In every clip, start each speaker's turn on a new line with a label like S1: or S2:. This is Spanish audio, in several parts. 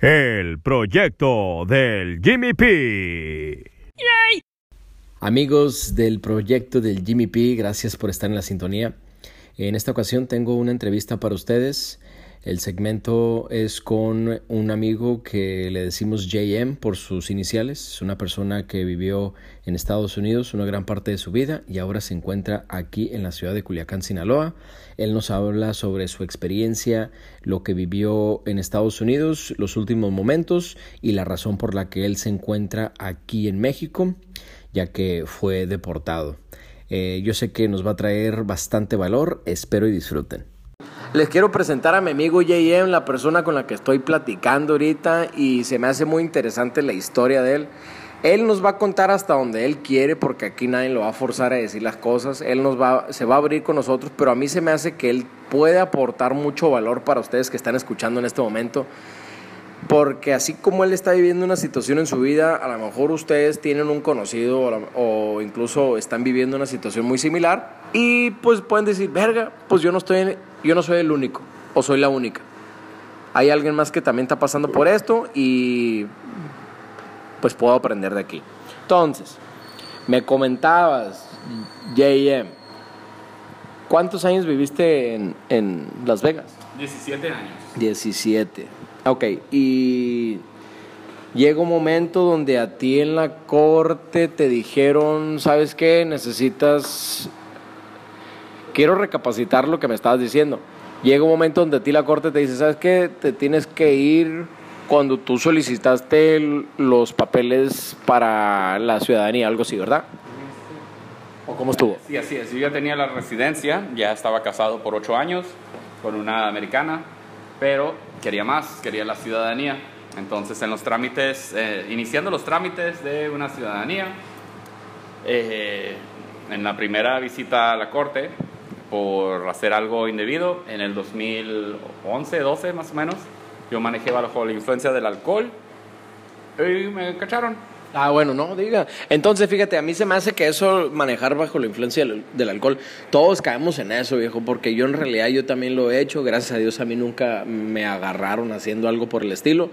S1: El proyecto del Jimmy P.
S2: Amigos del proyecto del Jimmy P, gracias por estar en la sintonía. En esta ocasión tengo una entrevista para ustedes. El segmento es con un amigo que le decimos JM por sus iniciales. Es una persona que vivió en Estados Unidos una gran parte de su vida y ahora se encuentra aquí en la ciudad de Culiacán, Sinaloa. Él nos habla sobre su experiencia, lo que vivió en Estados Unidos, los últimos momentos y la razón por la que él se encuentra aquí en México, ya que fue deportado. Eh, yo sé que nos va a traer bastante valor, espero y disfruten. Les quiero presentar a mi amigo JM, la persona con la que estoy platicando ahorita y se me hace muy interesante la historia de él. Él nos va a contar hasta donde él quiere porque aquí nadie lo va a forzar a decir las cosas. Él nos va, se va a abrir con nosotros, pero a mí se me hace que él puede aportar mucho valor para ustedes que están escuchando en este momento. Porque así como él está viviendo una situación en su vida, a lo mejor ustedes tienen un conocido o, incluso están viviendo una situación muy similar y pues pueden decir, verga, pues yo no estoy, yo no soy el único o soy la única. Hay alguien más que también está pasando por esto y pues puedo aprender de aquí. Entonces, me comentabas, JM, ¿cuántos años viviste en, en Las Vegas?
S3: 17 años.
S2: 17. Ok, y llega un momento donde a ti en la corte te dijeron, ¿sabes qué? Necesitas... Quiero recapacitar lo que me estabas diciendo. Llega un momento donde a ti la corte te dice, ¿sabes qué? Te tienes que ir cuando tú solicitaste los papeles para la ciudadanía, algo así, ¿verdad? ¿O cómo estuvo?
S3: Sí, así es. Yo ya tenía la residencia, ya estaba casado por ocho años con una americana, pero quería más, quería la ciudadanía. Entonces, en los trámites, eh, iniciando los trámites de una ciudadanía, eh, en la primera visita a la corte, por hacer algo indebido, en el 2011, 12 más o menos, yo manejé bajo la influencia del alcohol y me cacharon.
S2: Ah, bueno, no, diga. Entonces, fíjate, a mí se me hace que eso, manejar bajo la influencia del, alcohol, todos caemos en eso, viejo, porque yo en realidad yo también lo he hecho, gracias a Dios a mí nunca me agarraron haciendo algo por el estilo,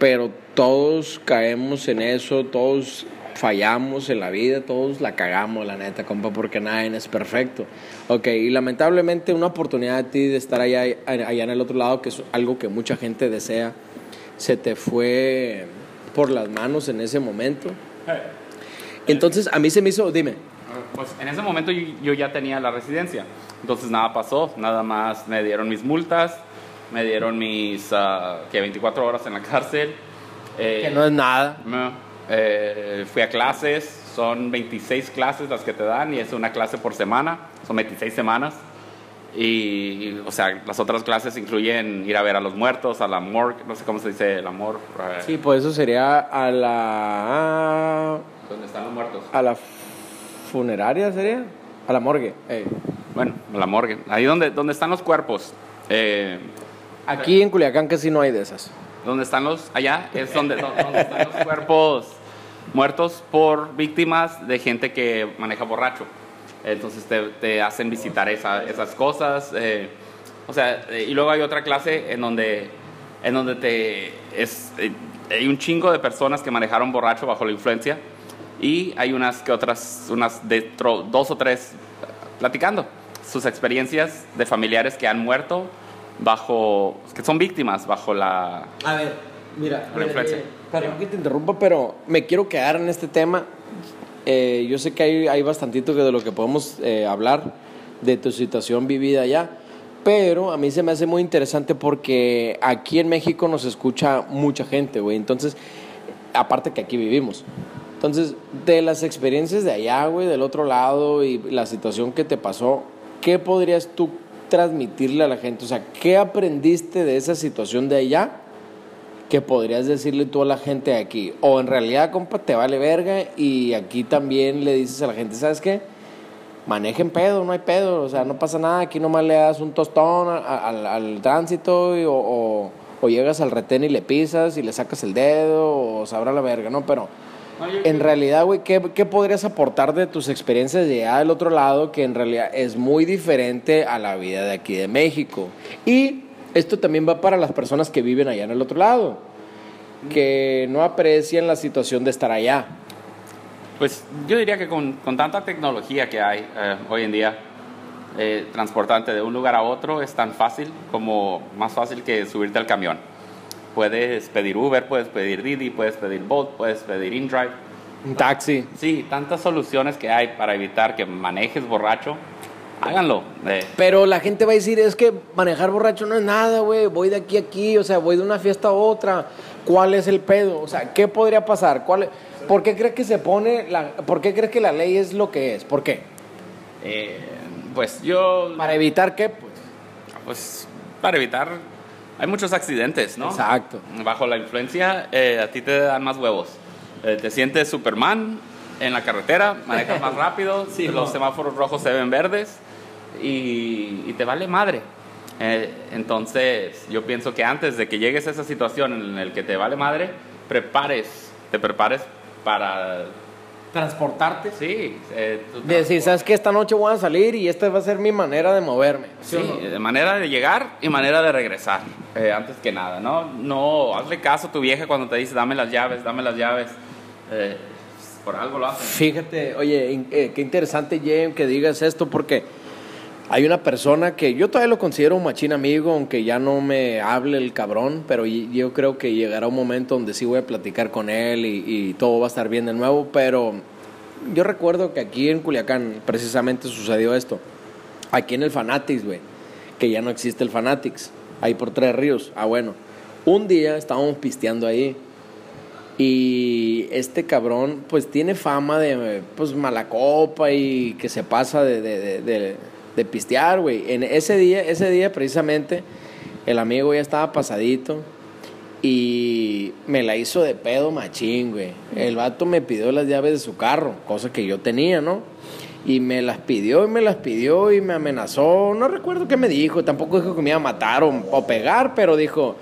S2: pero todos caemos en eso, todos fallamos en la vida, todos la cagamos, la neta, compa, porque nadie es perfecto. Ok, y lamentablemente una oportunidad de ti de estar allá, allá en el otro lado, que es algo que mucha gente desea, se te fue por las manos en ese momento. Entonces, a mí se me hizo, dime.
S3: Pues en ese momento yo, ya tenía la residencia, entonces nada pasó, nada más me dieron mis multas, me dieron mis, uh, que 24 horas en la cárcel.
S2: Eh, que no es nada.
S3: Eh, fui a clases, son 26 clases las que te dan y es una clase por semana, son 26 semanas. Y, o sea, las otras clases incluyen ir a ver a los muertos, a la morgue, no sé cómo se dice el amor.
S2: Eh. Sí, pues eso sería a la...
S3: ¿Dónde están los muertos?
S2: A la funeraria sería, a la morgue.
S3: Bueno, a la morgue, ahí donde, donde están los cuerpos. Eh,
S2: Aquí en Culiacán casi no hay de esas.
S3: ¿Dónde están los? Allá es donde, donde están los cuerpos muertos por víctimas de gente que maneja borracho. Entonces te, hacen visitar esas cosas. Eh, o sea, eh, y luego hay otra clase en donde, en donde te, es, eh, hay un chingo de personas que manejaron borracho bajo la influencia y hay unas que otras, unas de dos o tres platicando sus experiencias de familiares que han muerto bajo, que son víctimas bajo la...
S2: A ver, mira, influencia. perdón que te interrumpa, pero me quiero quedar en este tema eh, yo sé que hay, hay bastantito de lo que podemos eh, hablar de tu situación vivida allá, pero a mí se me hace muy interesante porque aquí en México nos escucha mucha gente, güey. Entonces, aparte que aquí vivimos. Entonces, de las experiencias de allá, güey, del otro lado y la situación que te pasó, ¿qué podrías tú transmitirle a la gente? O sea, ¿qué aprendiste de esa situación de allá que podrías decirle tú a la gente de aquí. O en realidad, compa, te vale verga y aquí también le dices a la gente, ¿sabes qué? Manejen pedo, no hay pedo, o sea, no pasa nada, aquí nomás le das un tostón al, tránsito o, o, llegas al retén y le pisas y le sacas el dedo o sabrá la verga, ¿no? Pero en realidad, güey, ¿qué, ¿qué, podrías aportar de tus experiencias de allá del otro lado que en realidad es muy diferente a la vida de aquí de México? Y esto también va para las personas que viven allá en el otro lado. que no aprecian la situación de estar allá.
S3: Pues yo diría que con, con tanta tecnología que hay eh, hoy en día, eh, transportarte de un lugar a otro es tan fácil como más fácil que subirte al camión. Puedes pedir Uber, puedes pedir Didi, puedes pedir Bolt, puedes pedir InDrive.
S2: Un taxi.
S3: Sí, tantas soluciones que hay para evitar que manejes borracho. Háganlo. Eh,
S2: Pero la gente va a decir, es que manejar borracho no es nada, güey. Voy de aquí a aquí, o sea, voy de una fiesta a otra. ¿Cuál es el pedo? O sea, ¿qué podría pasar? ¿Cuál, ¿Por qué crees que se pone, la, por qué crees que la ley es lo que es? ¿Por qué?
S3: eh, pues yo...
S2: Para evitar qué, pues.
S3: Pues para evitar... Hay muchos accidentes, ¿no?
S2: Exacto.
S3: Bajo la influencia, eh, a ti te dan más huevos. Eh, te sientes Superman en la carretera, manejas más rápido,
S2: Sí,
S3: los semáforos rojos se ven verdes y, y te vale madre. Eh, entonces, yo pienso que antes de que llegues a esa situación en la que te vale madre, prepares, te prepares para...
S2: Transportarte.
S3: Sí, eh,
S2: Decir, ¿sabes qué? Esta noche voy a salir y esta va a ser mi manera de moverme.
S3: Sí, de manera de llegar y manera de regresar, eh, antes que nada, ¿no? No, hazle caso a tu vieja cuando te dice, dame las llaves, dame las llaves. Eh, por algo lo hacen.
S2: Fíjate, oye, in- eh, qué interesante, James, que digas esto, porque hay una persona que yo todavía lo considero un machín amigo, aunque ya no me hable el cabrón, pero yo creo que llegará un momento donde sí voy a platicar con él y, todo va a estar bien de nuevo, pero yo recuerdo que aquí en Culiacán precisamente sucedió esto. Aquí en el Fanatics, güey, que ya no existe el Fanatics, ahí por Tres Ríos. Ah, bueno, un día estábamos pisteando ahí y este cabrón, pues tiene fama de pues mala copa y que se pasa de, de, de- de pistear, güey. En ese día, ese día precisamente, el amigo ya estaba pasadito y me la hizo de pedo machín, güey. El vato me pidió las llaves de su carro, cosa que yo tenía, ¿no? Y me las pidió y me las pidió y me amenazó. No recuerdo qué me dijo, tampoco dijo que me iba a matar o, o pegar, pero dijo,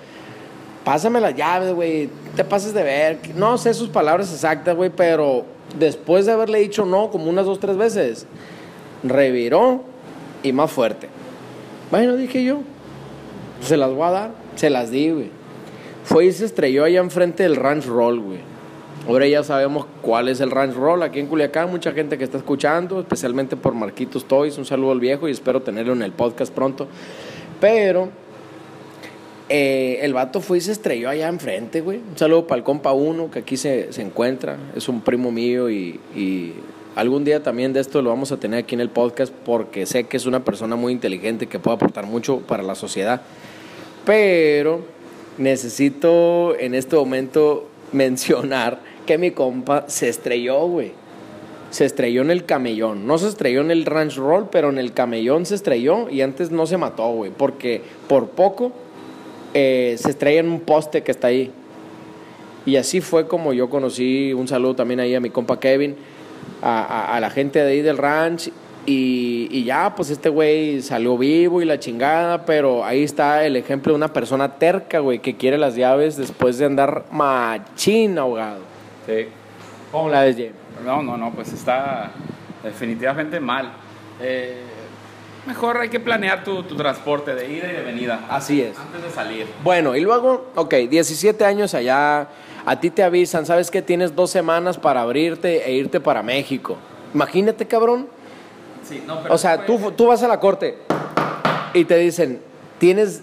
S2: pásame las llaves, güey, te pases de ver. No sé sus palabras exactas, güey, pero después de haberle dicho no como unas dos, tres veces, reviró y más fuerte. Bueno, dije yo, se las voy a dar, se las di, güey. Fue y se estrelló allá enfrente del Ranch Roll, güey. Ahora ya sabemos cuál es el Ranch Roll aquí en Culiacán. Mucha gente que está escuchando, especialmente por Marquitos Toys. Un saludo al viejo y espero tenerlo en el podcast pronto. Pero eh, el vato fue y se estrelló allá enfrente, güey. Un saludo para el compa uno que aquí se, se encuentra. Es un primo mío y, y algún día también de esto lo vamos a tener aquí en el podcast porque sé que es una persona muy inteligente que puede aportar mucho para la sociedad. Pero necesito en este momento mencionar que mi compa se estrelló, güey. Se estrelló en el camellón. No se estrelló en el ranch roll, pero en el camellón se estrelló y antes no se mató, güey. Porque por poco eh, se estrella en un poste que está ahí. Y así fue como yo conocí, un saludo también ahí a mi compa Kevin, a, a- a la gente de ahí del ranch. Y, y ya, pues este güey salió vivo y la chingada, pero ahí está el ejemplo de una persona terca, güey, que quiere las llaves después de andar machín ahogado.
S3: Sí.
S2: ¿Cómo la ves, James?
S3: No, no, no, pues está definitivamente mal. Eh, mejor hay que planear tu, tu transporte de ida y de venida.
S2: Así es.
S3: Antes de salir.
S2: Bueno, y luego, ok, 17 años allá, a ti te avisan, sabes que tienes dos semanas para abrirte e irte para México. Imagínate, cabrón.
S3: Sí, no, pero
S2: O sea, tú, tú vas a la corte y te dicen, tienes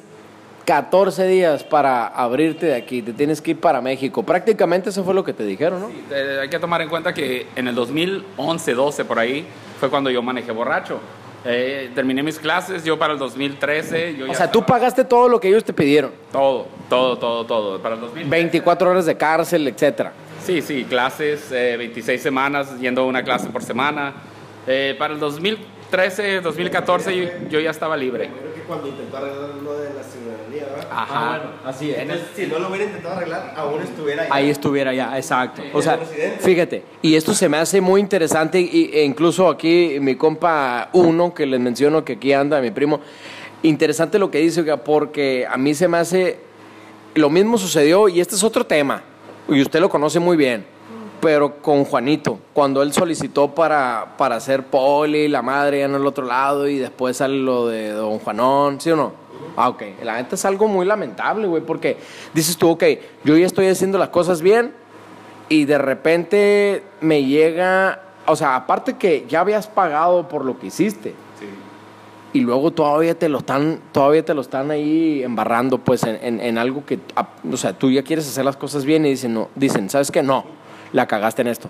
S2: 14 días para abrirte de aquí, te tienes que ir para México. Prácticamente eso fue lo que te dijeron, ¿no?
S3: Sí, eh, hay que tomar en cuenta que en el 2011, 12 por ahí, fue cuando yo manejé borracho. Eh, terminé mis clases, yo para el 2013, yo
S2: O
S3: ya
S2: sea, tú pagaste todo lo que ellos te pidieron.
S3: Todo, todo, todo, todo. Para el 2013.
S2: 24 horas de cárcel, etcétera.
S3: Sí, sí, clases, eh, 26 semanas, yendo a una clase por semana. Eh, para el 2013, 2014 yo, yo ya estaba libre.
S4: Cuando intentó arreglar lo de la ciudadanía, ¿verdad?
S3: Ajá.
S2: así
S3: En el-
S4: Si no lo hubiera intentado arreglar, aún estuviera ahí.
S2: Ahí estuviera ya, exacto. O sea, fíjate, y esto se me hace muy interesante, y, e incluso aquí mi compa uno, que les menciono que aquí anda, mi primo, interesante lo que dice, porque a mí se me hace, lo mismo sucedió, y este es otro tema, y usted lo conoce muy bien, pero con Juanito, cuando él solicitó para, para hacer poli, la madre ya en el otro lado, y después sale lo de don Juanón, ¿sí o no? Ah, ok. La neta es algo muy lamentable, güey, porque dices tú, ok, yo ya estoy haciendo las cosas bien y de repente me llega, o sea, aparte que ya habías pagado por lo que hiciste
S3: Sí.
S2: y luego todavía te lo están, todavía te lo están ahí embarrando, pues, en, en- en algo que, o sea, tú ya quieres hacer las cosas bien y dicen, no, dicen, ¿sabes qué? No, la cagaste en esto.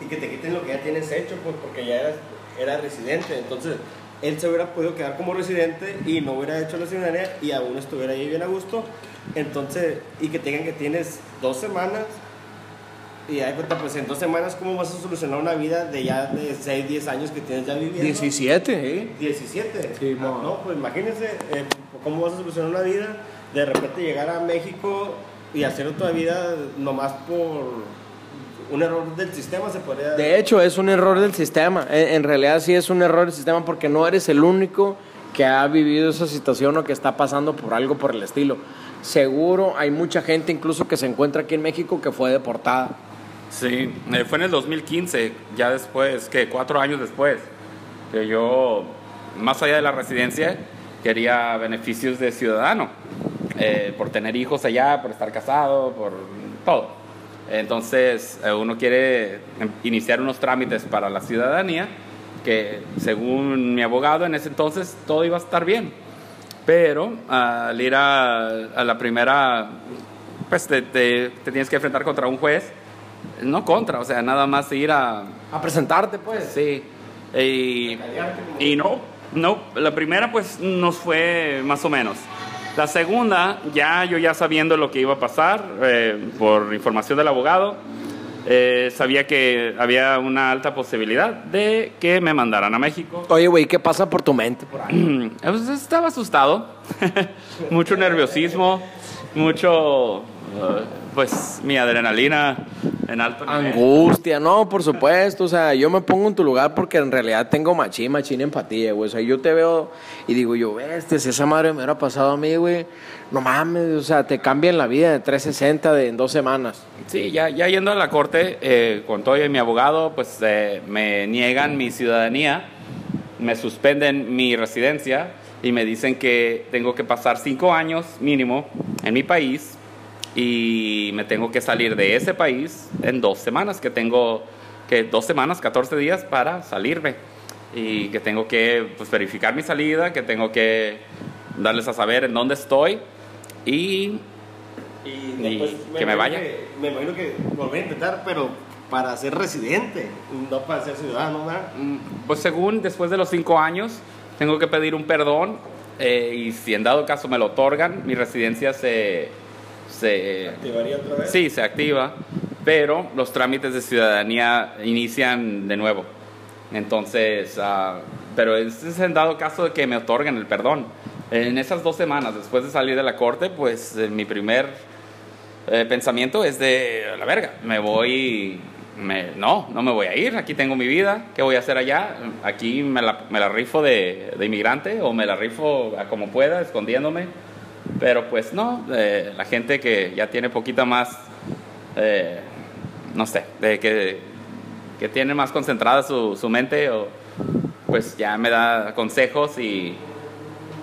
S4: Y que te quiten lo que ya tienes hecho, pues porque ya eras, era residente. Entonces, él se hubiera podido quedar como residente y no hubiera hecho la ciudadanía y aún estuviera ahí bien a gusto. Entonces, y que tengan que tienes dos semanas. Y hay cuenta, pues en dos semanas, ¿cómo vas a solucionar una vida de ya de 6, 10 años que tienes ya viviendo?
S2: 17, ¿eh?
S4: 17.
S2: Sí,
S4: Ah, no, pues imagínense eh, cómo vas a solucionar una vida, de repente llegar a México y hacer otra vida nomás por un error del sistema, se podría
S2: De hecho, es un error del sistema. En, en realidad sí es un error del sistema porque no eres el único que ha vivido esa situación o que está pasando por algo por el estilo. Seguro hay mucha gente incluso que se encuentra aquí en México que fue deportada.
S3: Sí, eh, fue en el 2015, ya después, que cuatro años después, que yo, más allá de la residencia, quería beneficios de ciudadano, eh, por tener hijos allá, por estar casado, por todo. Entonces, eh, uno quiere iniciar unos trámites para la ciudadanía, que según mi abogado en ese entonces todo iba a estar bien. Pero al ir a, a la primera, pues te, te- te tienes que enfrentar contra un juez, no contra, o sea, nada más ir a...
S2: A presentarte, pues.
S3: Sí. Y, y no, no, la primera pues nos fue más o menos. La segunda, ya yo ya sabiendo lo que iba a pasar, eh, por información del abogado, eh, sabía que había una alta posibilidad de que me mandaran a México.
S2: Oye, güey, ¿qué pasa por tu mente? Por ahí?
S3: Pues, estaba asustado, mucho nerviosismo, mucho, eh, pues mi adrenalina en alto nivel.
S2: Angustia, no, por supuesto. O sea, yo me pongo en tu lugar porque en realidad tengo machín, machín empatía, güey. O sea, yo te veo y digo yo, este, si esa madre me hubiera pasado a mí, güey, no mames, o sea, te cambian la vida de 360 de, en dos semanas.
S3: Sí, ya, ya yendo a la corte, eh, con todo y mi abogado, pues eh, me niegan mi ciudadanía, me suspenden mi residencia y me dicen que tengo que pasar cinco años mínimo en mi país y me tengo que salir de ese país en dos semanas, que tengo que dos semanas, 14 días para salirme y que tengo que pues, verificar mi salida, que tengo que darles a saber en dónde estoy y
S4: Y
S3: que me vaya.
S4: que- me imagino que volver a intentar, pero para ser residente, no para ser ciudadano, ¿verdad?
S3: Mm, Pues según después de los cinco años, tengo que pedir un perdón eh, y si en dado caso me lo otorgan, mi residencia se... se
S4: Activaría otra vez.
S3: sí, se activa, pero los trámites de ciudadanía inician de nuevo. Entonces, ah, pero es, es en dado caso de que me otorguen el perdón. En esas dos semanas después de salir de la corte, pues eh, mi primer eh, pensamiento es de la verga, me voy, me, no, no me voy a ir, aquí tengo mi vida, ¿qué voy a hacer allá? Aquí me la, me la rifo de, de inmigrante o me la rifo a como pueda, escondiéndome, pero pues no, eh, la gente que ya tiene poquita más, eh, no sé, de que, que tiene más concentrada su, su mente, o, pues ya me da consejos y...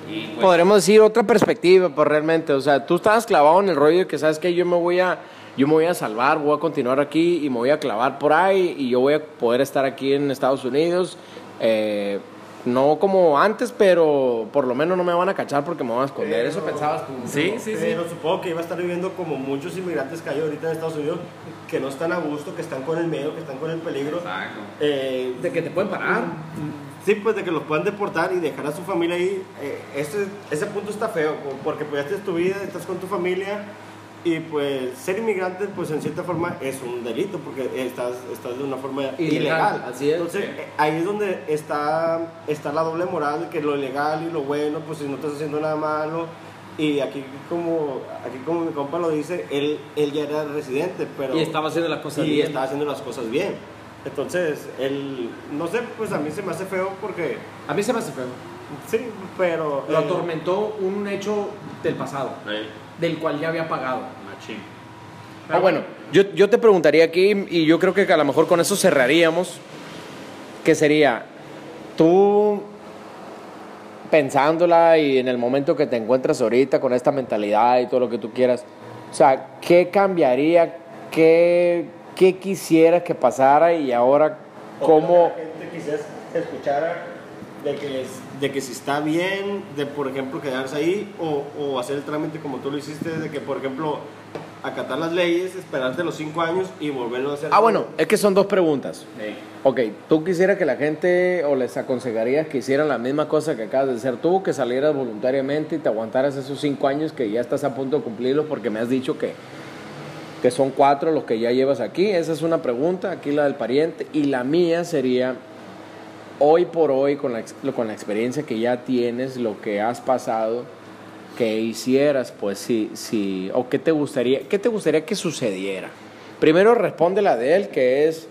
S3: pues,
S2: Podremos decir otra perspectiva, pues realmente, o sea, tú estabas clavado en el rollo de que sabes que yo me voy a yo me voy a salvar, voy a continuar aquí y me voy a clavar por ahí y yo voy a poder estar aquí en Estados Unidos, eh, no como antes, pero por lo menos no me van a cachar porque me van a esconder. Eso pensabas tú.
S3: sí, sí, sí.
S4: Pero supongo que iba a estar viviendo como muchos inmigrantes que hay ahorita en Estados Unidos, que no están a gusto, que están con el miedo, que están con el peligro.
S3: Exacto.
S4: Eh,
S2: De que te pueden parar.
S4: Sí, pues de que los puedan deportar y dejar a su familia ahí. eh, ese, ese punto está feo, po- porque pues ya tienes tu vida, estás con tu familia y pues ser inmigrante pues en cierta forma es un delito porque estás, estás de una forma
S2: Ilegal,
S4: ilegal.
S2: así es.
S4: Entonces eh, ahí es donde está, está la doble moral de que lo ilegal y lo bueno, pues si no estás haciendo nada malo. Y aquí como, aquí como mi compa lo dice, él, él ya era residente, pero...
S2: Y estaba haciendo las cosas
S4: y
S2: bien.
S4: estaba haciendo las cosas bien. Entonces, él, no sé, pues a mí se me hace feo porque,
S2: A mí se me hace feo.
S4: sí, pero...
S2: Lo
S4: eh,
S2: atormentó un hecho del pasado, del cual ya había pagado.
S3: Machín.
S2: Ah, bueno, yo, yo te preguntaría aquí, y yo creo que a lo mejor con eso cerraríamos, que sería, tú pensándola y en el momento que te encuentras ahorita con esta mentalidad y todo lo que tú quieras, o sea, ¿qué cambiaría? ¿Qué, qué quisieras que pasara y ahora cómo...
S4: La gente quizás escuchara de que, de que si está bien, de por ejemplo quedarse ahí o, o hacer el trámite como tú lo hiciste, de que por ejemplo acatar las leyes, esperarte los cinco años y volverlo a hacer.
S2: Ah, bueno, es que son dos preguntas.
S3: Sí.
S2: Ok, ¿tú quisieras que la gente o les aconsejarías que hicieran la misma cosa que acabas de hacer tú, que salieras voluntariamente y te aguantaras esos cinco años que ya estás a punto de cumplirlos porque me has dicho que, que son cuatro los que ya llevas aquí? Esa es una pregunta, aquí la del pariente. Y la mía sería, hoy por hoy, con la, con la experiencia que ya tienes, lo que has pasado, que hicieras, pues sí, sí, o qué te gustaría, qué te gustaría que sucediera. Primero responde la de él, que es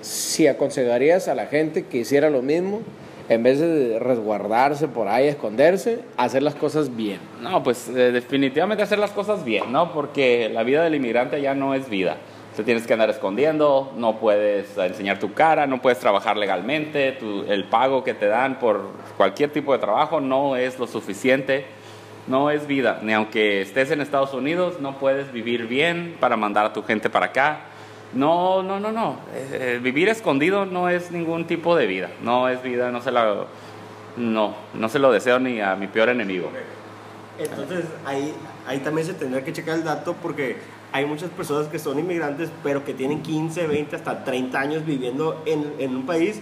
S2: si aconsejarías a la gente que hiciera lo mismo, en vez de resguardarse por ahí, esconderse, hacer las cosas bien.
S3: No, pues eh, definitivamente hacer las cosas bien, ¿no? Porque la vida del inmigrante ya no es vida. Te tienes que andar escondiendo, no puedes enseñar tu cara, no puedes trabajar legalmente, tu- el pago que te dan por cualquier tipo de trabajo no es lo suficiente, no es vida. Ni aunque estés en Estados Unidos, no puedes vivir bien para mandar a tu gente para acá. No, no, no, no. Eh, eh, vivir escondido no es ningún tipo de vida. No es vida, no se la, no, no se lo deseo ni a mi peor enemigo.
S4: Entonces ahí, ahí también se tendrá que checar el dato porque hay muchas personas que son inmigrantes pero que tienen 15, 20, hasta 30 años viviendo en, en un país.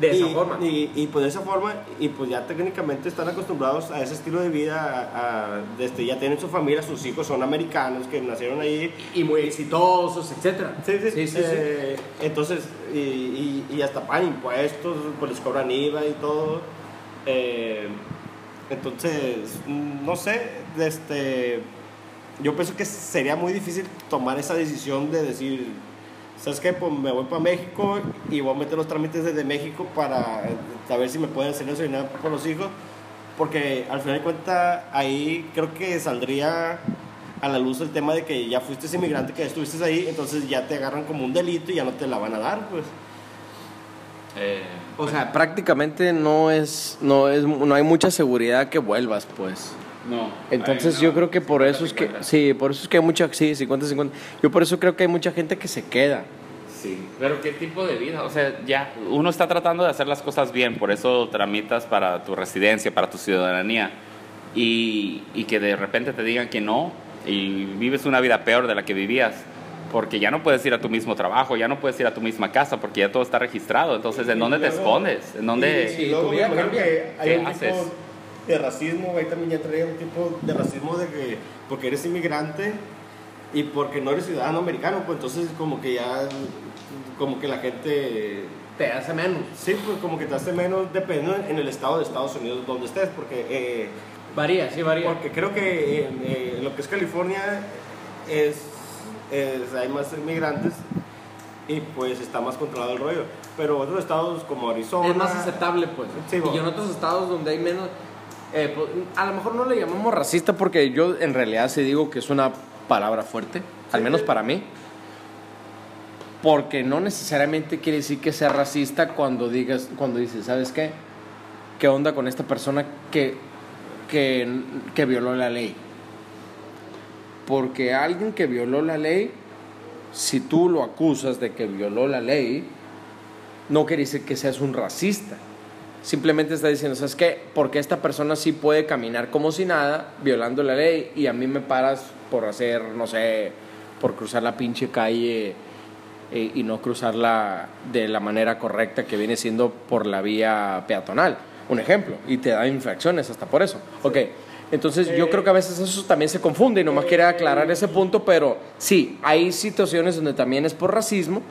S2: De esa
S4: y,
S2: forma.
S4: Y, y pues de esa forma, y pues ya técnicamente están acostumbrados a ese estilo de vida, a, a- desde ya tienen su familia, sus hijos son americanos que nacieron ahí.
S2: Y muy exitosos, etcétera.
S4: Sí, sí, eh, Entonces, y, hasta pagan impuestos, pues les cobran IVA y todo. Eh, entonces, no sé, este, yo pienso que sería muy difícil tomar esa decisión de decir, ¿sabes qué? Pues me voy para México y voy a meter los trámites desde México para saber si me pueden hacer la por los hijos. Porque al final de cuentas, ahí creo que saldría a la luz el tema de que ya fuiste inmigrante, que ya estuviste ahí, entonces ya te agarran como un delito y ya no te la van a dar, pues.
S3: Eh,
S2: O sea, prácticamente no es, no es, no hay mucha seguridad que vuelvas, pues.
S3: No.
S2: Entonces yo creo que por eso es que,
S3: 50-50.
S2: sí, por eso es que hay mucha, sí, 50-50. Yo por eso creo que hay mucha gente que se queda.
S3: Sí, pero ¿qué tipo de vida? O sea, ya, uno está tratando de hacer las cosas bien, por eso tramitas para tu residencia, para tu ciudadanía, y, y que de repente te digan que no, y vives una vida peor de la que vivías, porque ya no puedes ir a tu mismo trabajo, ya no puedes ir a tu misma casa, porque ya todo está registrado. Entonces, ¿en dónde te escondes? ¿En dónde...?
S4: Luego que hay
S3: ¿Qué haces?
S4: tipo de racismo, ahí también ya traía un tipo de racismo de que porque eres inmigrante y porque no eres ciudadano americano, pues entonces como que ya, como que la gente,
S2: Te hace menos.
S4: sí, pues como que te hace menos dependiendo en el estado de Estados Unidos donde estés, porque, eh,
S2: Varía, sí, varía.
S4: porque creo que eh, en lo que es California es, es- hay más inmigrantes y pues está más controlado el rollo, pero otros estados como Arizona...
S2: es más aceptable, pues.
S4: Sí,
S2: y en otros estados donde hay menos. Eh, pues, a lo mejor no le llamamos racista porque yo en realidad sí digo que es una palabra fuerte, al menos para mí. Porque no necesariamente quiere decir que sea racista cuando digas, cuando dices, ¿sabes qué? ¿Qué onda con esta persona que, que, que violó la ley? Porque alguien que violó la ley, si tú lo acusas de que violó la ley, no quiere decir que seas un racista. Simplemente está diciendo, ¿sabes qué? Porque esta persona sí puede caminar como si nada, violando la ley, y a mí me paras por hacer, no sé, por cruzar la pinche calle eh, y no cruzarla de la manera correcta que viene siendo por la vía peatonal. Un ejemplo, y te da infracciones hasta por eso. Ok, entonces yo creo que a veces eso también se confunde y nomás quiere aclarar ese punto, pero sí, hay situaciones donde también es por racismo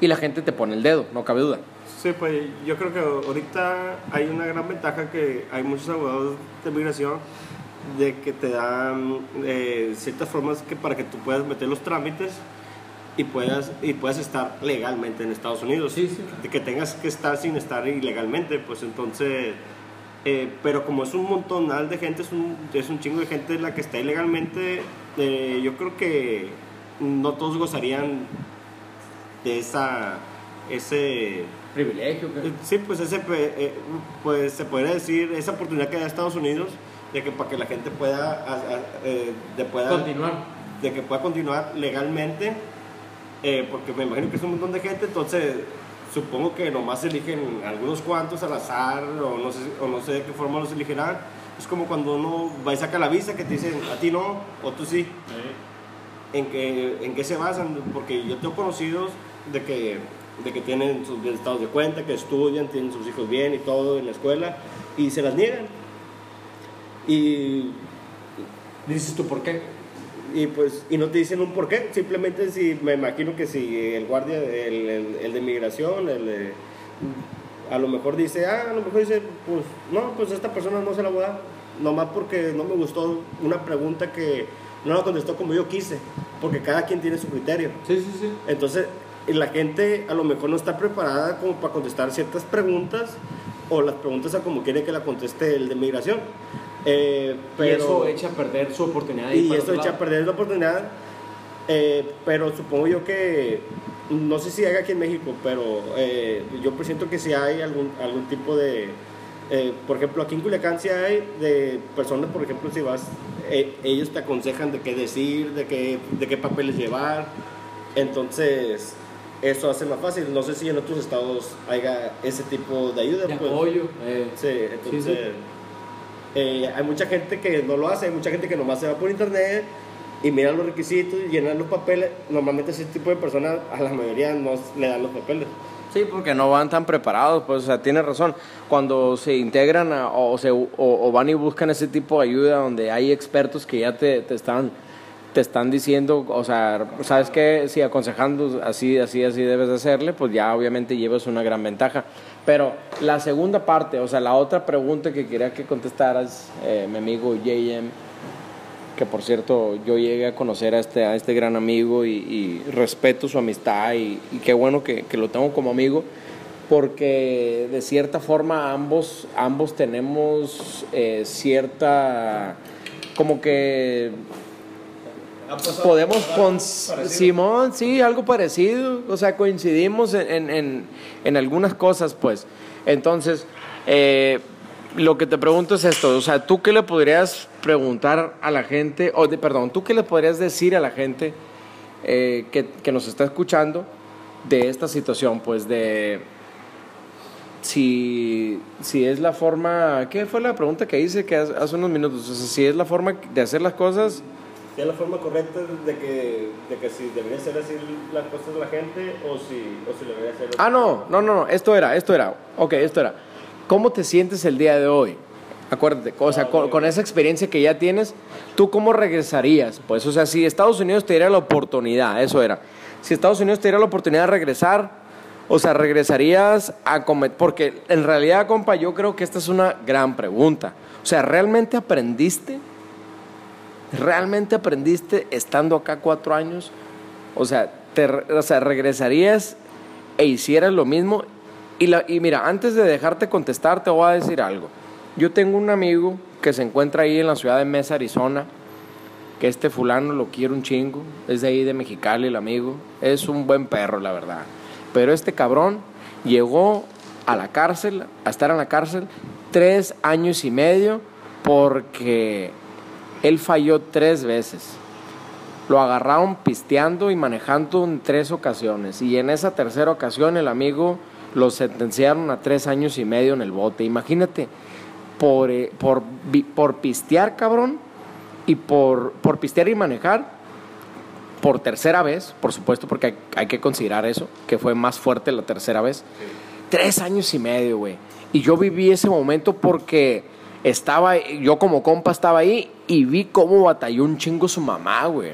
S2: y la gente te pone el dedo, no cabe duda.
S4: Sí, pues yo creo que ahorita hay una gran ventaja que hay muchos abogados de migración de que te dan eh, ciertas formas que para que tú puedas meter los trámites y puedas y puedas estar legalmente en Estados Unidos.
S2: Sí, sí.
S4: De que tengas que estar sin estar ilegalmente, pues entonces eh, pero como es un montonal de gente, es un, es un chingo de gente la que está ilegalmente, eh, yo creo que no todos gozarían de esa ese
S5: privilegio. ¿qué?
S4: Sí, pues ese, pe- eh, pues se podría decir, esa oportunidad que da Estados Unidos de que para que la gente pueda, a- a- eh, de pueda
S5: Continuar.
S4: de que pueda continuar legalmente, eh, porque me imagino que es un montón de gente, entonces supongo que nomás eligen algunos cuantos al azar, o no sé, o no sé de qué forma los elegirán. Es como cuando uno va y saca la visa que te dicen a ti no, o tú sí. ¿En qué, ¿En qué se basan? Porque yo tengo conocidos de que, de que tienen sus estados de cuenta, que estudian, tienen sus hijos bien y todo en la escuela, y se las niegan. Y
S5: Dices tú, ¿por qué?
S4: y pues y no te dicen un por qué simplemente si me imagino que si el guardia el, el, el de migración el de- a lo mejor dice ah a lo mejor dice pues no pues esta persona no se la voy a dar nomás porque no me gustó una pregunta que no la contestó como yo quise porque cada quien tiene su criterio
S5: Sí, sí, sí.
S4: entonces la gente a lo mejor no está preparada como para contestar ciertas preguntas o las preguntas a como quiere que la conteste el de migración Eh, pero
S5: Y eso echa a perder su oportunidad.
S4: y
S5: otro
S4: echa a perder la oportunidad. eh, pero supongo yo que, no sé si hay aquí en México, pero eh, yo presiento que si hay algún, algún tipo de, eh, por ejemplo, aquí en Culiacán sí hay de personas, por ejemplo, si vas, eh, ellos te aconsejan de qué decir, de qué, de qué papeles llevar. Entonces, eso hace más fácil. No sé si en otros estados haya ese tipo de ayuda.
S5: De
S4: pues.
S5: apoyo. eh.
S4: Sí, entonces
S5: Sí, sí.
S4: eh, hay mucha gente que no lo hace, hay mucha gente que nomás se va por internet y mira los requisitos y llena los papeles. Normalmente ese tipo de personas a la mayoría no le dan los papeles.
S2: Sí, porque no van tan preparados, pues, o sea, tienes razón. Cuando se integran a- o, se, o, o van y buscan ese tipo de ayuda donde hay expertos que ya te, te están te están diciendo, o sea, sabes que si aconsejando así, así, así debes de hacerle, pues ya obviamente llevas una gran ventaja. Pero la segunda parte, o sea, la otra pregunta que quería que contestaras, eh, mi amigo JM, que por cierto yo llegué a conocer a este, a este gran amigo y, y respeto su amistad y, y qué bueno que, que lo tengo como amigo porque de cierta forma ambos, ambos tenemos eh, cierta como que podemos con Simón sí algo parecido. O sea coincidimos en, en, en, algunas cosas pues. Entonces eh, lo que te pregunto es esto, o sea, ¿tú qué le podrías preguntar a la gente, o de, perdón, ¿tú qué le podrías decir a la gente eh, que, que nos está escuchando de esta situación? Pues de si, si es la forma, ¿qué fue la pregunta que hice que hace, hace unos minutos? O sea, si es la forma de hacer las cosas,
S4: Si es la forma correcta de que, de que si debería ser así las cosas de la gente o si, o si debería ser...
S2: Ah, no, no, no, no, esto era, esto era, ok, esto era. ¿Cómo te sientes el día de hoy? Acuérdate, o sea, con, con esa experiencia que ya tienes, ¿tú cómo regresarías? Pues, o sea, si Estados Unidos te diera la oportunidad, eso era. Si Estados Unidos te diera la oportunidad de regresar, o sea, regresarías a comer, porque en realidad, compa, yo creo que esta es una gran pregunta. O sea, ¿realmente aprendiste? ¿Realmente aprendiste estando acá cuatro años? O sea, te, o sea regresarías e hicieras lo mismo. Y, la, y mira, antes de dejarte contestar, te voy a decir algo. Yo tengo un amigo que se encuentra ahí en la ciudad de Mesa, Arizona, que este fulano lo quiere un chingo, es de ahí de Mexicali el amigo, es un buen perro, la verdad. Pero este cabrón llegó a la cárcel, a estar en la cárcel, tres años y medio, porque él falló tres veces. Lo agarraron pisteando y manejando en tres ocasiones. Y en esa tercera ocasión el amigo lo sentenciaron a tres años y medio en el bote. Imagínate, por, eh, por, por pistear, cabrón, y por, por pistear y manejar, por tercera vez, por supuesto, porque hay, hay que considerar eso, que fue más fuerte la tercera vez. Tres años y medio, güey. Y yo viví ese momento porque estaba, yo como compa estaba ahí y vi cómo batalló un chingo su mamá, güey.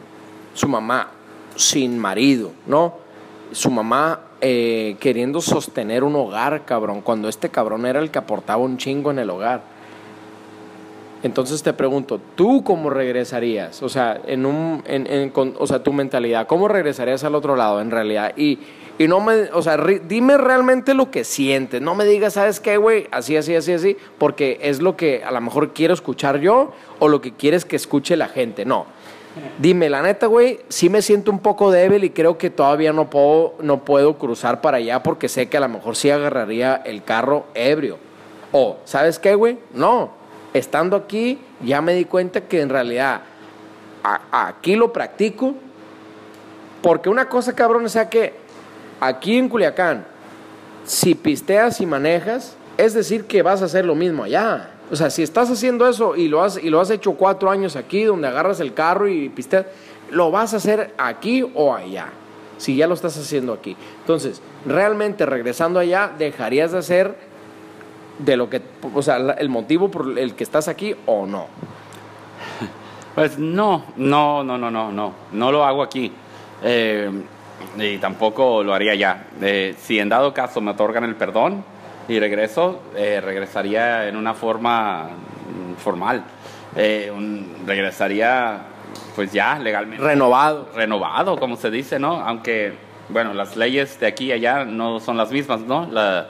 S2: Su mamá sin marido, ¿no? Su mamá eh, queriendo sostener un hogar, cabrón, cuando este cabrón era el que aportaba un chingo en el hogar. Entonces te pregunto, ¿tú cómo regresarías? O sea, en un, en, con- o sea, tu mentalidad, ¿cómo regresarías al otro lado en realidad? Y, y no me, o sea, dime realmente lo que sientes. No me digas, ¿sabes qué, güey? Así, así, así, así, porque es lo que a lo mejor quiero escuchar yo o lo que quieres que escuche la gente. No. Dime, la neta, güey, sí me siento un poco débil y creo que todavía no puedo, no puedo cruzar para allá porque sé que a lo mejor sí agarraría el carro ebrio. O, ¿sabes qué, güey? No, estando aquí ya me di cuenta que en realidad aquí lo practico porque una cosa, cabrón, o sea que aquí en Culiacán, si pisteas y manejas, es decir que vas a hacer lo mismo allá. O sea, si estás haciendo eso y lo has, y lo has hecho cuatro años aquí, donde agarras el carro y pisteas, lo vas a hacer aquí o allá. Si ya lo estás haciendo aquí. Entonces, realmente regresando allá, dejarías de hacer de lo que, o sea, el motivo por el que estás aquí o no.
S3: Pues no, no, no, no, no, no, no lo hago aquí. Eh, y tampoco lo haría ya. Eh, si en dado caso me otorgan el perdón y regreso, eh, regresaría en una forma mm, formal. Eh, un- regresaría, pues ya, legalmente.
S2: Renovado.
S3: renovado, como se dice, ¿no? Aunque, bueno, las leyes de aquí y allá no son las mismas, ¿no? La-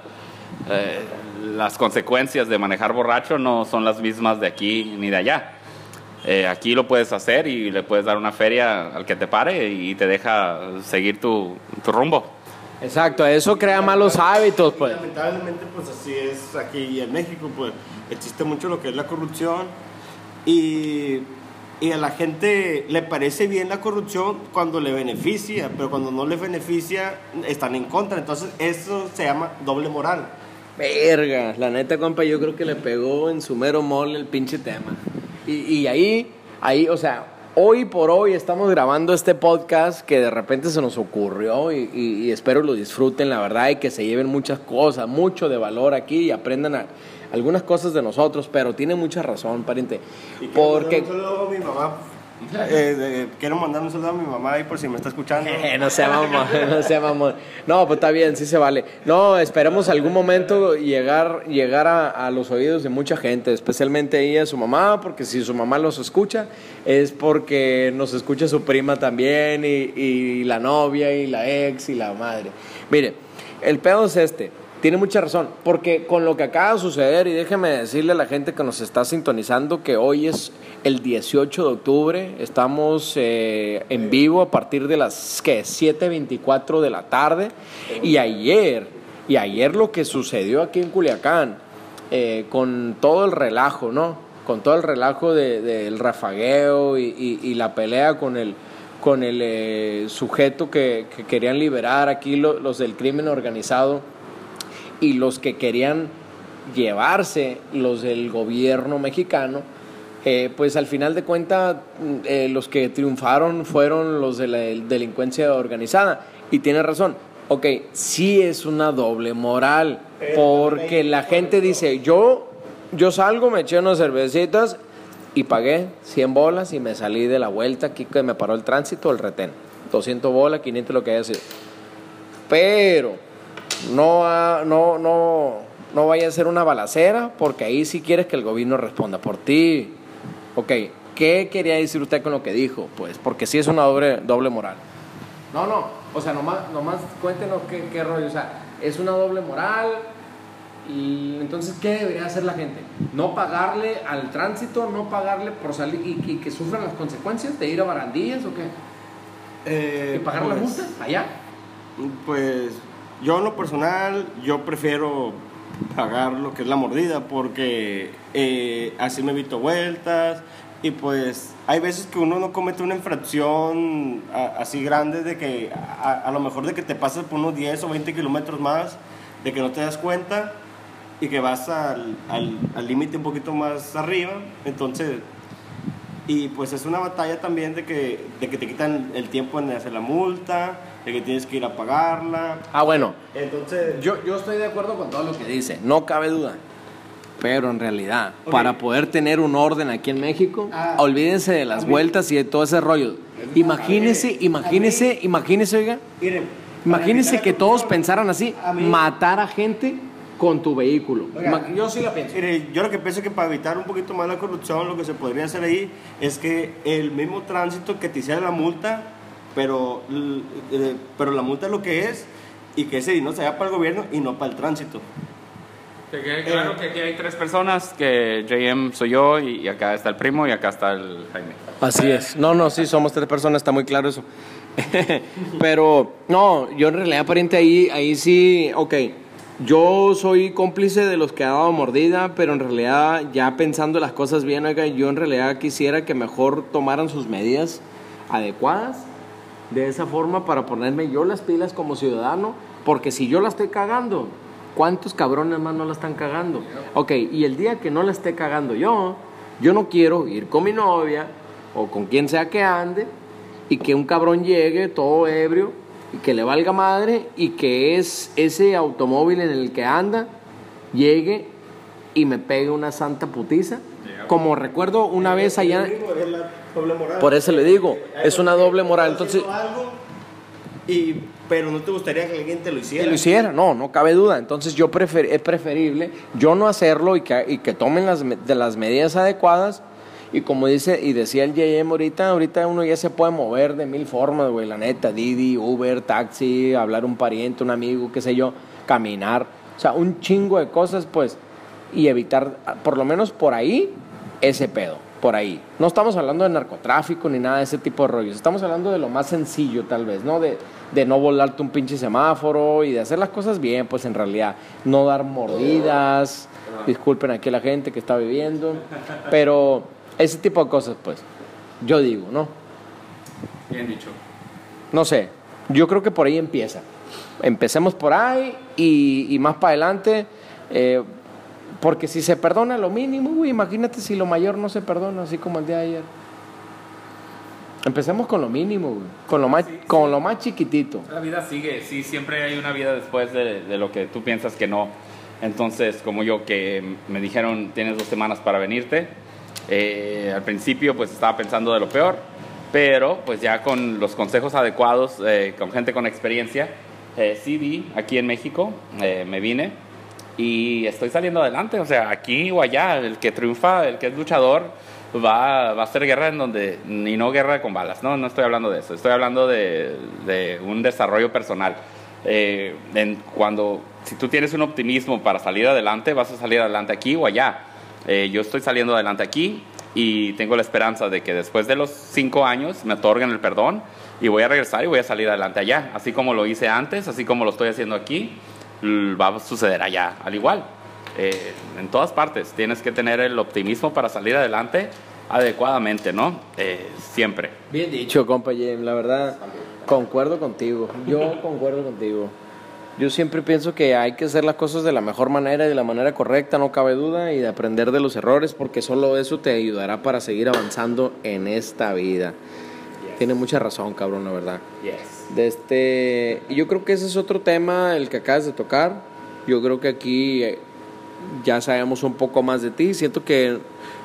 S3: eh, las consecuencias de manejar borracho no son las mismas de aquí ni de allá. Eh, aquí lo puedes hacer y le puedes dar una feria al que te pare y te deja seguir tu, tu rumbo.
S2: Exacto, eso crea malos hábitos, pues.
S4: Lamentablemente, pues así es aquí en México, pues existe mucho lo que es la corrupción y, y a la gente le parece bien la corrupción cuando le beneficia, pero cuando no le beneficia están en contra. Entonces, eso se llama doble moral.
S2: Verga, la neta, compa, yo creo que le pegó en su mero mole el pinche tema. Y, y ahí, ahí, o sea, hoy por hoy estamos grabando este podcast que de repente se nos ocurrió y, y- y espero lo disfruten, la verdad, y que se lleven muchas cosas, mucho de valor aquí y aprendan a- algunas cosas de nosotros, pero tiene mucha razón, pariente.
S4: Y
S2: Porque...
S4: un saludo a mi mamá. Eh, quiero mandar un saludo a mi mamá ahí por si me está escuchando.
S2: no sea no sea. No, pues está bien, sí se vale. No, esperemos algún momento llegar, llegar a, a los oídos de mucha gente, especialmente ella, su mamá, porque si su mamá los escucha, es porque nos escucha su prima también, y, y la novia, y la ex, y la madre. Mire, el pedo es este. Tiene mucha razón, porque con lo que acaba de suceder, y déjeme decirle a la gente que nos está sintonizando que hoy es el 18 de octubre, estamos eh, en vivo a partir de las ¿qué? 7.24 de la tarde, y ayer, y ayer lo que sucedió aquí en Culiacán, eh, con todo el relajo, ¿no? Con todo el relajo de- del rafagueo y, la pelea con el, con el eh, sujeto que, que querían liberar aquí lo- los del crimen organizado y los que querían llevarse los del gobierno mexicano, eh, pues al final de cuentas eh, los que triunfaron fueron los de la delincuencia organizada. Y tiene razón, ok, sí es una doble moral, porque la gente dice, yo, yo salgo, me eché unas cervecitas y pagué 100 bolas y me salí de la vuelta aquí que me paró el tránsito, el retén. 200 bolas, 500 lo que haya sido. Pero no, ha- no, no, no vaya a ser una balacera, porque ahí sí quieres que el gobierno responda por ti. Ok, ¿qué quería decir usted con lo que dijo? Pues porque sí es una doble, doble moral. No, no, o sea, nomás, nomás cuéntenos qué, qué rollo, o sea, es una doble moral. Y entonces, ¿qué debería hacer la gente? ¿No pagarle al tránsito? ¿No pagarle por salir y, y que sufran las consecuencias de ir a barandillas o qué?
S4: Eh,
S2: ¿Y pagar la
S4: pues,
S2: multa allá?
S4: Pues yo en lo personal, yo prefiero pagar lo que es la mordida porque eh, así me evito vueltas y pues hay veces que uno no comete una infracción así grande de que a, lo mejor de que te pasas por unos 10 o 20 kilómetros más, de que no te das cuenta y que vas al al- al límite un poquito más arriba, entonces y pues es una batalla también de que, de que te quitan el tiempo en hacer la multa, de que tienes que ir a pagarla.
S2: Ah, bueno,
S4: Entonces,
S2: Yo, yo estoy de acuerdo con todo lo que dice, no cabe duda. Pero en realidad,
S4: Ok.
S2: para poder tener un orden aquí en México,
S4: Ah.
S2: olvídense de las vueltas y de todo ese rollo. Imagínese, imagínese, imagínese, oiga,
S4: miren,
S2: imagínese
S4: para
S2: que todos pensaran así,
S4: A
S2: matar a gente con tu vehículo.
S4: Oiga,
S2: yo sí la pienso.
S4: Mire, yo lo que pienso que para evitar un poquito más la corrupción, lo que se podría hacer ahí es que el mismo tránsito que te hiciera la multa, pero, eh, pero la multa es lo que es y que ese dinero se vaya para el gobierno y no para el tránsito.
S3: Que quede claro que aquí hay tres personas, que JM soy yo y, y acá está el primo y acá está el Jaime.
S2: Así es. No, no, sí, somos tres personas, está muy claro eso. Pero, no, yo en realidad, pariente, ahí, ahí sí, ok. Yo soy cómplice de los que ha dado mordida, pero en realidad, ya pensando las cosas bien, oiga, yo en realidad quisiera que mejor tomaran sus medidas adecuadas de esa forma para ponerme yo las pilas como ciudadano, porque si yo la estoy cagando, ¿cuántos cabrones más no la están cagando? Ok, y el día que no la esté cagando yo, yo no quiero ir con mi novia o con quien sea que ande y que un cabrón llegue todo ebrio y que le valga madre y que es ese automóvil en el que anda llegue y me pegue una santa putiza. Como recuerdo una vez allá,
S4: doble moral.
S2: por eso le digo, es una doble moral. Entonces,
S4: algo y, pero no te gustaría que alguien te lo hiciera.
S2: que lo hiciera, no, no cabe duda. Entonces yo prefer, es preferible yo no hacerlo y que, y que tomen las, de las medidas adecuadas. Y como dice y decía el JM ahorita, ahorita uno ya se puede mover de mil formas, güey, la neta, Didi, Uber, taxi, hablar un pariente, un amigo, qué sé yo, caminar, o sea, un chingo de cosas, pues, y evitar, por lo menos por ahí, ese pedo, por ahí. No estamos hablando de narcotráfico ni nada de ese tipo de rollos, estamos hablando de lo más sencillo tal vez, ¿no? De, de no volarte un pinche semáforo y de hacer las cosas bien, pues en realidad, no dar mordidas, disculpen aquí a la gente que está viviendo, pero ese tipo de cosas, pues, yo digo, ¿no?
S3: Bien dicho.
S2: No sé, yo creo que por ahí empieza. Empecemos por ahí y, y más para adelante, eh, porque si se perdona lo mínimo, güey, imagínate si lo mayor no se perdona, así como el día de ayer. Empecemos con lo mínimo, güey, con lo más, con lo más chiquitito.
S3: La vida sigue, sí, siempre hay una vida después de, de lo que tú piensas que no. Entonces, como yo que me dijeron, tienes dos semanas para venirte, eh, al principio pues estaba pensando de lo peor, pero pues ya con los consejos adecuados, eh, con gente con experiencia, eh, sí di aquí en México, eh, me vine y estoy saliendo adelante, o sea, aquí o allá, el que triunfa, el que es luchador, va, va a ser guerra en donde, ni no guerra con balas, no, no estoy hablando de eso, estoy hablando de, de un desarrollo personal. Eh, en cuando, si tú tienes un optimismo para salir adelante, vas a salir adelante aquí o allá. Eh, yo estoy saliendo adelante aquí y tengo la esperanza de que después de los cinco años me otorguen el perdón y voy a regresar y voy a salir adelante allá. Así como lo hice antes, así como lo estoy haciendo aquí, va a suceder allá al igual. Eh, en todas partes tienes que tener el optimismo para salir adelante adecuadamente, ¿no? Eh, siempre.
S2: Bien dicho, compa James, la verdad, concuerdo contigo, yo concuerdo contigo. Yo siempre pienso que hay que hacer las cosas de la mejor manera y de la manera correcta, no cabe duda, y de aprender de los errores, porque solo eso te ayudará para seguir avanzando en esta vida. Tiene mucha razón, cabrón, la verdad. De este, yo creo que ese es otro tema, el que acabas de tocar. Yo creo que aquí eh, ya sabemos un poco más de ti. Siento que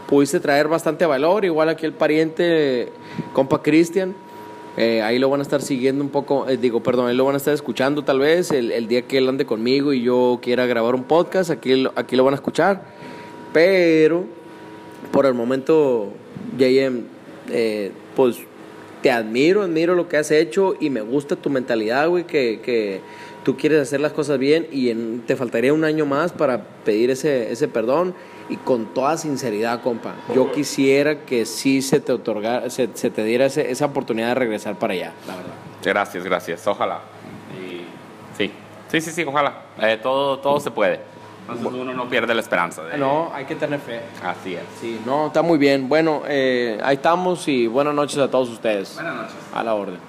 S2: pudiste traer bastante valor. Igual aquí el pariente, compa Cristian. eh, ahí lo van a estar siguiendo un poco, eh, digo, perdón, ahí lo van a estar escuchando tal vez el, el día que él ande conmigo y yo quiera grabar un podcast, aquí, aquí lo van a escuchar. Pero por el momento, JM, eh, pues te admiro, admiro lo que has hecho y me gusta tu mentalidad, güey, que, que tú quieres hacer las cosas bien y en- te faltaría un año más para pedir ese, ese perdón y con toda sinceridad, compa, yo quisiera que sí se te otorgara, se, se te diera ese- esa oportunidad de regresar para allá, la verdad.
S3: Gracias, gracias. Ojalá. Sí, sí, sí, sí, ojalá. Eh, todo, todo se puede. Entonces uno no pierde la esperanza. de-
S2: No, hay que tener fe.
S3: Así es.
S2: Sí, no, está muy bien. Bueno, eh, ahí estamos y buenas noches a todos ustedes.
S3: Buenas noches.
S2: A la orden.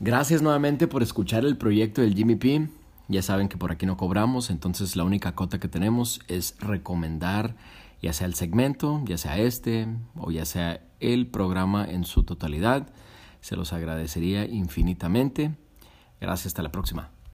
S6: Gracias nuevamente por escuchar el proyecto del Jimmy P. Ya saben que por aquí no cobramos, entonces la única cota que tenemos es recomendar ya sea el segmento, ya sea este o ya sea el programa en su totalidad. Se los agradecería infinitamente. Gracias, hasta la próxima.